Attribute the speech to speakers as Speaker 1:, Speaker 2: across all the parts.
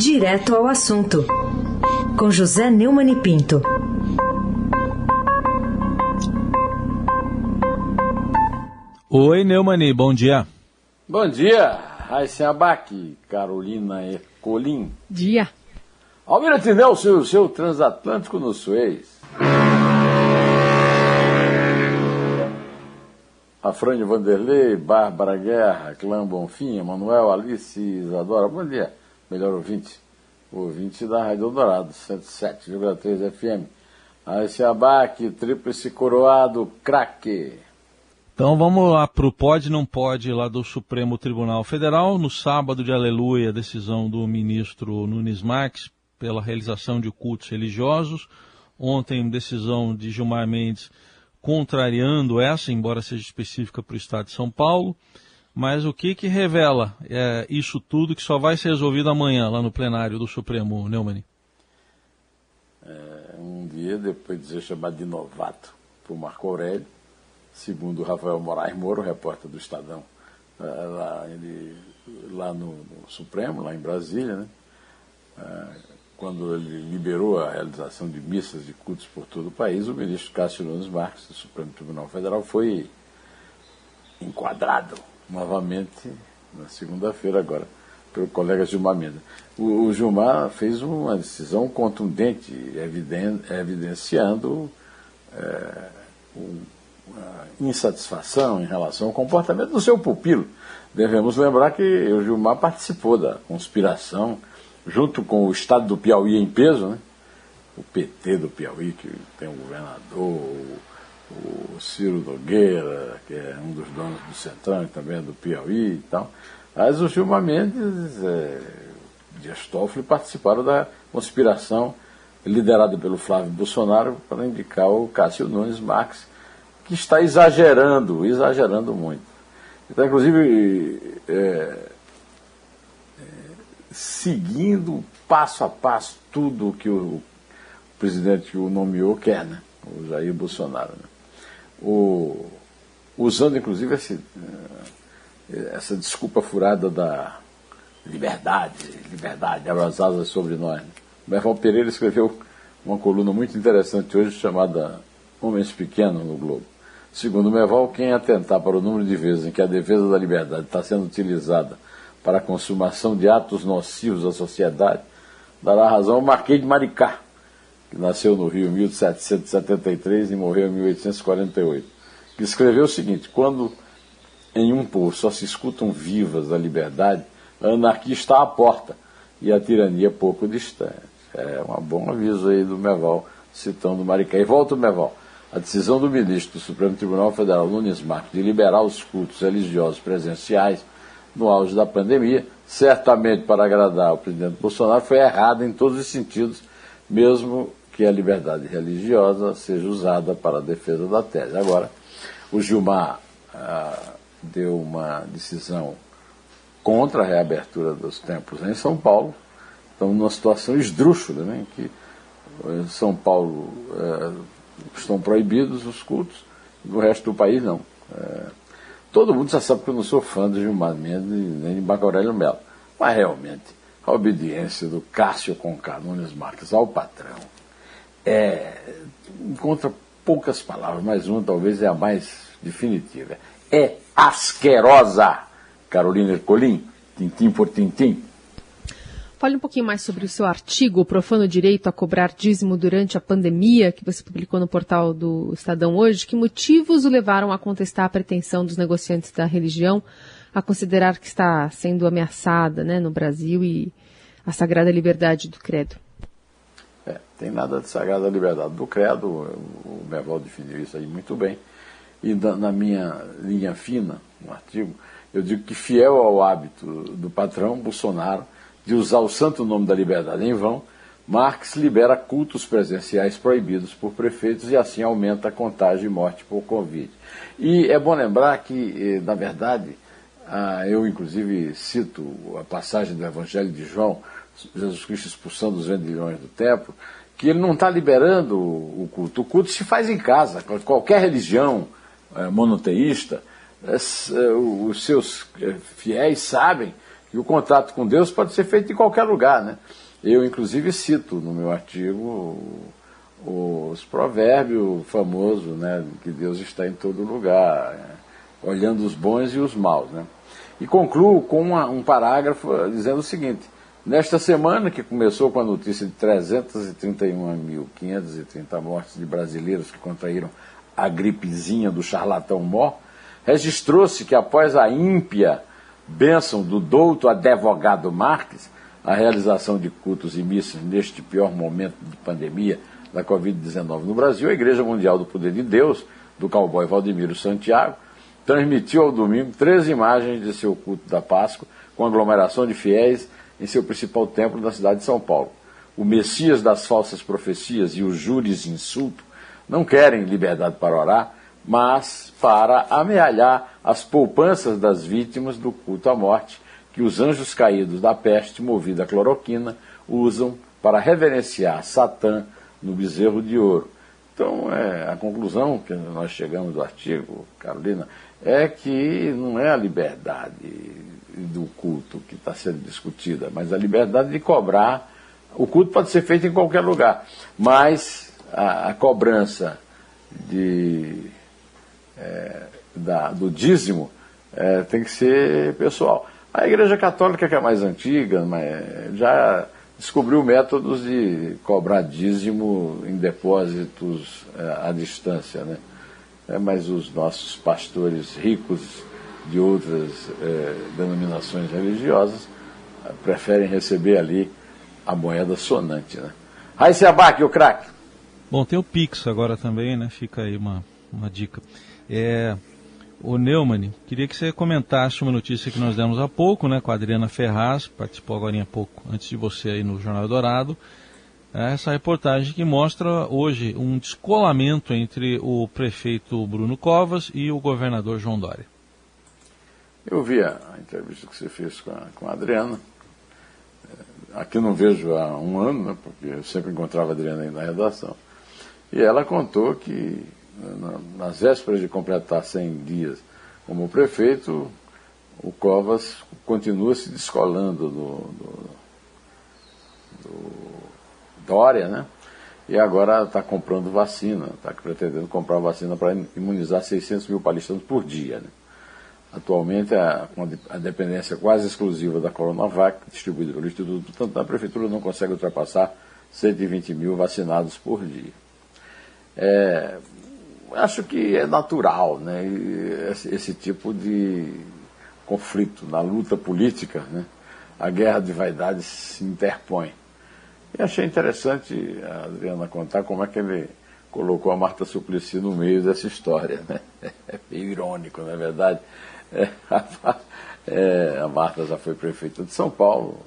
Speaker 1: Direto ao assunto, com José Neumann e Pinto.
Speaker 2: Oi, Neumani, bom dia.
Speaker 3: Bom dia, Raíssa Abac, Carolina Ercolim.
Speaker 4: Dia.
Speaker 3: Almirante Nelson, o seu transatlântico no Suez. Afrânio Vanderlei, Bárbara Guerra, Clã Bonfim, Emanuel, Alice, Isadora. Bom dia, melhor ouvinte. O ouvinte da Rádio Dourado, 107,3 FM. Raíssa Abac, Tríplice Coroado, craque.
Speaker 2: Então vamos lá para o pode não pode lá do Supremo Tribunal Federal. No sábado de aleluia, decisão do ministro Nunes Marques pela realização de cultos religiosos. Ontem, decisão de Gilmar Mendes contrariando essa, embora seja específica para o Estado de São Paulo. Mas o que, que revela é, isso tudo que só vai ser resolvido amanhã lá no plenário do Supremo, Neumann?
Speaker 3: É, um dia depois de ser chamado de novato por Marco Aurélio, segundo Rafael Moraes Moro, repórter do Estadão, eh, lá, ele, lá no, no, Supremo, lá em Brasília, né? Eh, quando ele liberou a realização de missas e cultos por todo o país, o ministro Cássio Nunes Marques, do Supremo Tribunal Federal, foi enquadrado novamente na segunda-feira agora pelo colega Gilmar Mendes. O, o, Gilmar fez uma decisão contundente, eviden, evidenciando é, um, insatisfação em relação ao comportamento do seu pupilo. Devemos lembrar que o Gilmar participou da conspiração junto com o Estado do Piauí em peso, né? o PT do Piauí, que tem o governador, o, Ciro Nogueira, que é um dos donos do Centrão e também é do Piauí e tal. Mas o Gilmar Mendes, é, Dias participaram da conspiração liderada pelo Flávio Bolsonaro para indicar o Cássio Nunes Marques, que está exagerando, exagerando muito. Está, inclusive, é, é, seguindo passo a passo tudo o que o presidente que o nomeou quer, né? o Jair Bolsonaro. Né? O, usando, inclusive, esse, é, essa desculpa furada da liberdade, liberdade, abra as asas sobre nós. O Merval Pereira escreveu uma coluna muito interessante hoje chamada Homens Pequenos no Globo. Segundo Meval, quem atentar para o número de vezes em que a defesa da liberdade está sendo utilizada para a consumação de atos nocivos à sociedade, dará razão ao Marquês de Maricá, que nasceu no Rio em 1773 e morreu em 1848, que escreveu o seguinte: quando em um povo só se escutam vivas da liberdade, a anarquia está à porta e a tirania pouco distante. É um bom aviso aí do Meval, citando Maricá. E volta o Meval. A decisão do ministro do Supremo Tribunal Federal, Nunes Marques, de liberar os cultos religiosos presenciais no auge da pandemia, certamente para agradar o presidente Bolsonaro, foi errada em todos os sentidos, mesmo que a liberdade religiosa seja usada para a defesa da tese. Agora, o Gilmar ah, deu uma decisão contra a reabertura dos templos em São Paulo, estamos numa situação esdrúxula, né, em que eh, São Paulo eh, estão proibidos os cultos, no resto do país não. É, todo mundo já sabe que eu não sou fã de Gilmar Mendes nem de Marco Aurélio Melo, mas realmente a obediência do Cássio Conká Nunes Marques ao patrão é, encontra poucas palavras, mas uma talvez é a mais definitiva. É asquerosa, Carolina Ercolim, tintim por tintim.
Speaker 4: Fale um pouquinho mais sobre o seu artigo, o Profano Direito a Cobrar Dízimo durante a Pandemia, que você publicou no portal do Estadão hoje. Que motivos o levaram a contestar a pretensão dos negociantes da religião a considerar que está sendo ameaçada né, no Brasil e a sagrada liberdade do credo?
Speaker 3: É, tem nada de sagrada liberdade do credo, o Merval definiu isso aí muito bem. E na minha linha fina, no artigo, eu digo que fiel ao hábito do patrão Bolsonaro, de usar o santo nome da liberdade em vão, Marx libera cultos presenciais proibidos por prefeitos e assim aumenta a contagem e morte por Covid. E é bom lembrar que, eh, na verdade, eu inclusive cito a passagem do Evangelho de João, Jesus Cristo expulsando os vendilhões do templo, que ele não está liberando o culto. O culto se faz em casa, qualquer religião eh, monoteísta, eh, os seus fiéis sabem que o contato com Deus pode ser feito em qualquer lugar. Né? Eu, inclusive, cito no meu artigo os provérbios famosos, né, que Deus está em todo lugar, é, olhando os bons e os maus. Né? E concluo com uma, um parágrafo dizendo o seguinte: nesta semana, que começou com a notícia de 331.530 mortes de brasileiros que contraíram a gripezinha do charlatão mó, registrou-se que após a ímpia bênção do douto advogado Marques, a realização de cultos e missas neste pior momento de pandemia da Covid-19 no Brasil, a Igreja Mundial do Poder de Deus, do cowboy Valdemiro Santiago, transmitiu ao domingo três imagens de seu culto da Páscoa, com aglomeração de fiéis em seu principal templo da cidade de São Paulo. O Messias das falsas profecias e os júris insulto não querem liberdade para orar, mas para amealhar as poupanças das vítimas do culto à morte, que os anjos caídos da peste, movida a cloroquina, usam para reverenciar Satã no bezerro de ouro. Então, é, a conclusão que nós chegamos do artigo, Carolina, é que não é a liberdade do culto que está sendo discutida, mas a liberdade de cobrar. O culto pode ser feito em qualquer lugar, mas a, a cobrança de, é, da, do dízimo é, tem que ser pessoal. A Igreja Católica, que é mais antiga, já descobriu métodos de cobrar dízimo em depósitos é, à distância, né? É, mas os nossos pastores ricos de outras é, denominações religiosas é, preferem receber ali a moeda sonante, né? Raíssa Abac, o craque.
Speaker 2: Bom, tem o Pix agora também, né? Fica aí uma, uma dica. É, o Neumann, queria que você comentasse uma notícia que nós demos há pouco, né, com a Adriana Ferraz, participou agora há pouco, antes de você aí no Jornal Dourado, é essa reportagem que mostra hoje um descolamento entre o prefeito Bruno Covas e o governador João Dória.
Speaker 3: Eu vi a entrevista que você fez com a, com a Adriana. É, aqui não vejo há um ano, né, porque eu sempre encontrava a Adriana aí na redação. E ela contou que nas vésperas de completar 100 dias como prefeito, o Covas continua se descolando do, do, do Dória, né? E agora está comprando vacina, está pretendendo comprar vacina para imunizar 600 mil paulistanos por dia. Né? Atualmente, a, a dependência quase exclusiva da Coronavac, distribuída pelo Instituto, tanto a Prefeitura não consegue ultrapassar 120 mil vacinados por dia. É, acho que é natural né, esse, esse, tipo de conflito na luta política, né, a guerra de vaidades se interpõe. E achei interessante a Adriana contar como é que ele colocou a Marta Suplicy no meio dessa história. Né? É meio irônico, não é verdade? É, a, é, a Marta já foi prefeita de São Paulo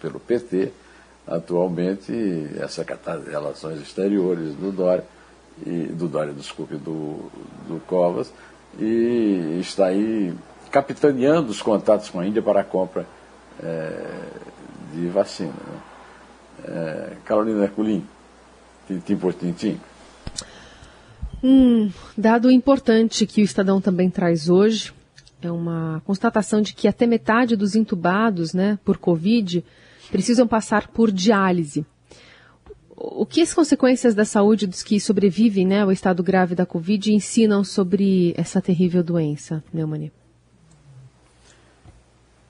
Speaker 3: pelo PT, atualmente é secretária de Relações Exteriores do Dória e, do Dória, desculpe, do, do Covas, e está aí capitaneando os contatos com a Índia para a compra é, de vacina. Né? É, Carolina Herculin, tintim por tintim.
Speaker 4: Um dado importante que o Estadão também traz hoje é uma constatação de que até metade dos entubados né, por Covid precisam passar por diálise o que as consequências da saúde dos que sobrevivem né, ao estado grave da Covid ensinam sobre essa terrível doença, Neumann?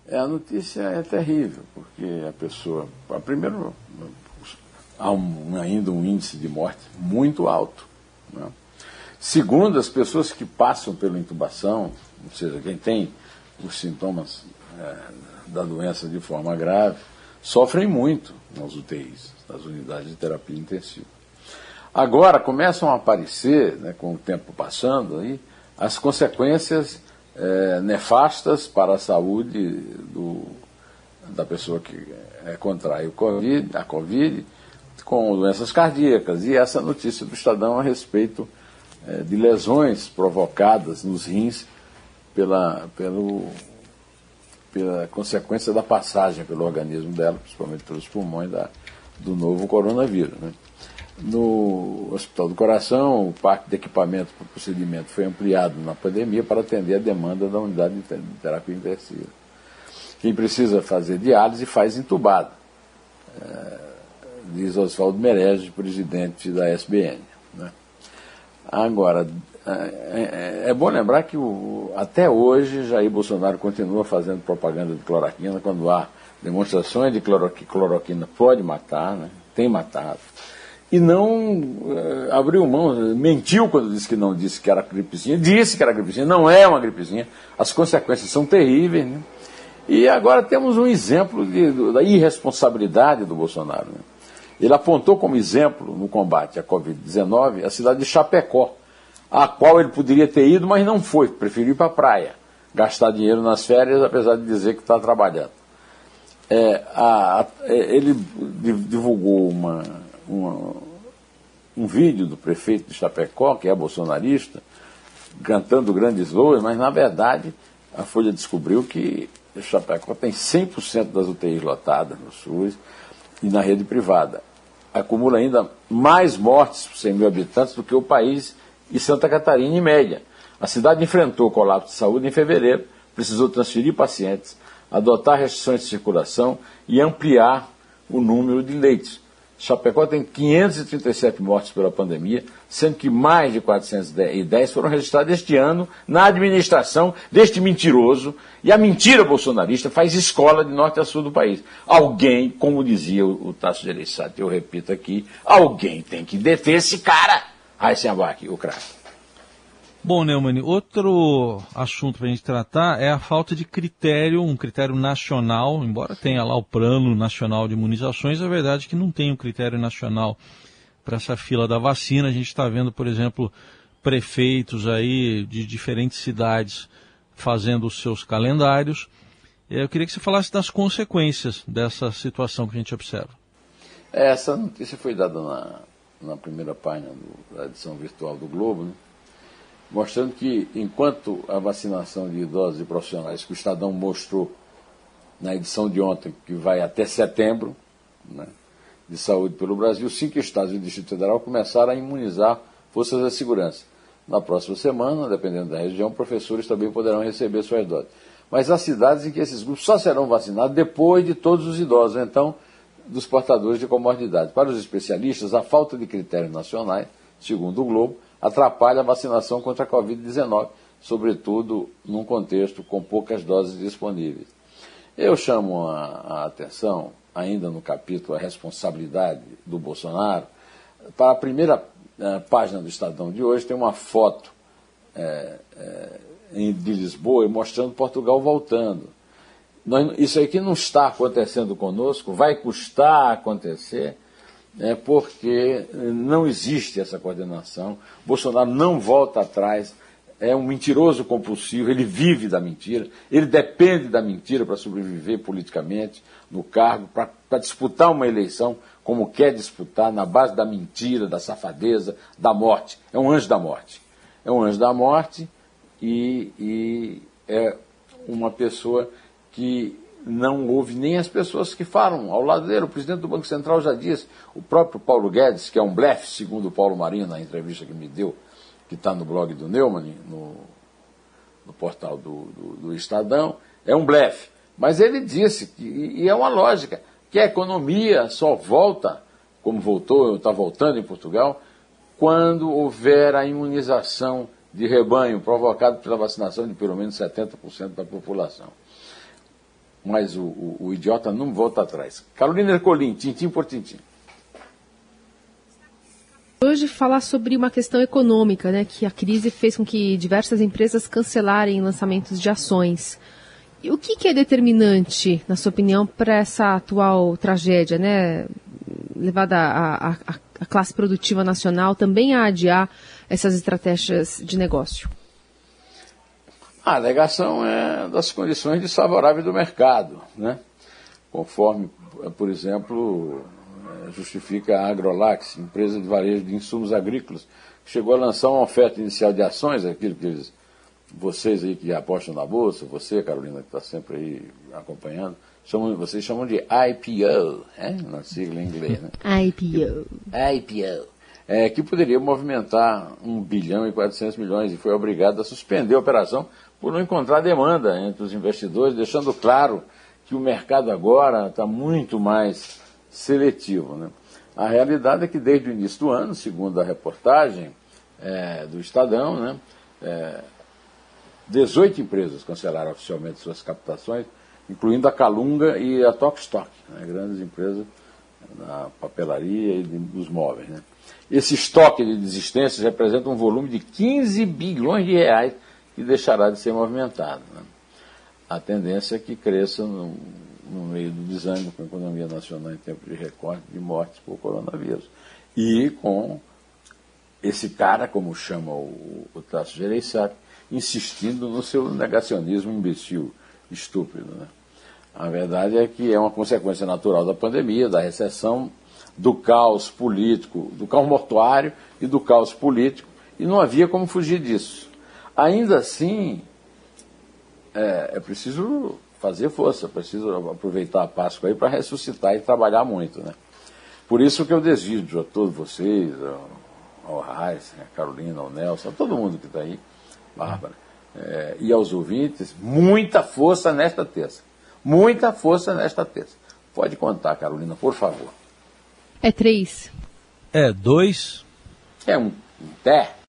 Speaker 3: É, a notícia é terrível, porque a pessoa. Primeiro, há um, ainda um índice de morte muito alto. Né? Segundo, as pessoas que passam pela intubação, ou seja, quem tem os sintomas é, da doença de forma grave, sofrem muito nas UTIs das unidades de terapia intensiva. Agora começam a aparecer, né, com o tempo passando, aí, as consequências é, nefastas para a saúde do, da pessoa que é, contrai o COVID, a Covid, com doenças cardíacas. E essa notícia do Estadão a respeito é, de lesões provocadas nos rins pela, pelo, pela consequência da passagem pelo organismo dela, principalmente pelos pulmões da, do novo coronavírus. Né? No Hospital do Coração, o parque de equipamento para o procedimento foi ampliado na pandemia para atender a demanda da unidade de terapia intensiva. Quem precisa fazer diálise faz entubado, é, diz Oswaldo Merege, presidente da SBN. Né? Agora, é, é, é, bom lembrar que o, até hoje Jair Bolsonaro continua fazendo propaganda de cloroquina quando há demonstrações de que cloroquina pode matar, né? tem matado e não abriu mão, mentiu quando disse que não disse que era gripezinha, disse que era gripezinha, não é uma gripezinha, as consequências são terríveis. Né? E agora temos um exemplo de, da irresponsabilidade do Bolsonaro. Né? Ele apontou como exemplo no combate à Covid-19 a cidade de Chapecó, a qual ele poderia ter ido, mas não foi, preferiu ir para a praia, gastar dinheiro nas férias, apesar de dizer que está trabalhando. É, a, a, ele divulgou uma uma, um vídeo do prefeito de Chapecó, que é bolsonarista, cantando grandes loas, mas na verdade a Folha descobriu que Chapecó tem 100% das UTIs lotadas no SUS e na rede privada. Acumula ainda mais mortes por 100 mil habitantes do que o país e Santa Catarina em média. A cidade enfrentou colapso de saúde em fevereiro, precisou transferir pacientes, adotar restrições de circulação e ampliar o número de leitos. Chapecó tem 537 mortes pela pandemia, sendo que mais de 410 foram registradas este ano na administração deste mentiroso. E a mentira bolsonarista faz escola de norte a sul do país. Alguém, como dizia o Tasso Gereissati, eu repito aqui, alguém tem que deter esse cara. Abac, o craque.
Speaker 2: Bom, Neumann, outro assunto para a gente tratar é a falta de critério, um critério nacional, embora tenha lá o Plano Nacional de Imunizações, a verdade é que não tem um critério nacional para essa fila da vacina. A gente está vendo, por exemplo, prefeitos aí de diferentes cidades fazendo os seus calendários. Eu queria que você falasse das consequências dessa situação que a gente observa.
Speaker 3: Essa notícia foi dada na, na primeira página do, da edição virtual do Globo, né? mostrando que enquanto a vacinação de idosos e profissionais que o Estadão mostrou na edição de ontem, que vai até setembro, né, de saúde pelo Brasil, cinco estados e o Distrito Federal começaram a imunizar forças da segurança. Na próxima semana, dependendo da região, professores também poderão receber suas doses. Mas há cidades em que esses grupos só serão vacinados depois de todos os idosos, então, dos portadores de comorbidade. Para os especialistas, a falta de critérios nacionais, segundo o Globo, atrapalha a vacinação contra a Covid-19, sobretudo num contexto com poucas doses disponíveis. Eu chamo a, a, atenção, ainda no capítulo A Responsabilidade do Bolsonaro, para a primeira eh, página do Estadão de hoje, tem uma foto é, é, de Lisboa mostrando Portugal voltando. Nós, isso aqui não está acontecendo conosco, vai custar acontecer é porque não existe essa coordenação. Bolsonaro não volta atrás, é um mentiroso compulsivo, ele vive da mentira, ele depende da mentira para sobreviver politicamente no cargo, para disputar uma eleição como quer disputar, na base da mentira, da safadeza, da morte. É um anjo da morte. É um anjo da morte e, e é uma pessoa que não houve nem as pessoas que falam ao lado dele. O presidente do Banco Central já disse, o próprio Paulo Guedes, que é um blefe, segundo o Paulo Marinho, na entrevista que me deu, que está no blog do Neumann, no, no portal do, do, do, Estadão, é um blefe. Mas ele disse, que, e é uma lógica, que a economia só volta, como voltou, está voltando em Portugal, quando houver a imunização de rebanho provocada pela vacinação de pelo menos 70% da população mas o, o, o idiota não volta atrás. Carolina Ercolim, tintim por tintim.
Speaker 4: Hoje falar sobre uma questão econômica, né, que a crise fez com que diversas empresas cancelarem lançamentos de ações. E o que, que é determinante, na sua opinião, para essa atual tragédia, né, levada a classe produtiva nacional também a adiar essas estratégias de negócio?
Speaker 3: A alegação é das condições desfavoráveis do mercado, né? conforme, por exemplo, é, justifica a Agrolax, empresa de varejo de insumos agrícolas, que chegou a lançar uma oferta inicial de ações, aquilo que eles, vocês aí que apostam na Bolsa, você, Carolina, que está sempre aí acompanhando, chamam, vocês chamam de IPO, né? na sigla em inglês. Né?
Speaker 4: IPO.
Speaker 3: IPO. É, que poderia movimentar 1 bilhão e 400 milhões e foi obrigado a suspender a operação por não encontrar demanda entre os investidores, deixando claro que o mercado agora está muito mais seletivo. Né? A realidade é que desde o início do ano, segundo a reportagem é, do Estadão, né, é, 18 empresas cancelaram oficialmente suas captações, incluindo a Calunga e a Tokstok, né, grandes empresas na papelaria e dos móveis. Né. Esse estoque de desistências representa um volume de 15 bilhões de reais que deixará de ser movimentado. Né. A tendência é que cresça no, no meio do desânimo com a economia nacional em tempo de recorte de mortes por coronavírus. E com esse cara, como chama o, o Tasso Gereissati, insistindo no seu negacionismo imbecil, estúpido. Né? A verdade é que é uma consequência natural da pandemia, da recessão, do caos político, do caos mortuário e do caos político, e não havia como fugir disso. Ainda assim, é, é preciso fazer força, preciso aproveitar a Páscoa aí para ressuscitar e trabalhar muito. Né? Por isso que eu desejo a todos vocês, ao Raiz, a Carolina, ao Nelson, a todo mundo que está aí, Bárbara, é, e aos ouvintes, muita força nesta terça. Muita força nesta terça. Pode contar, Carolina, por favor.
Speaker 4: É três.
Speaker 2: É dois.
Speaker 3: É um, um té.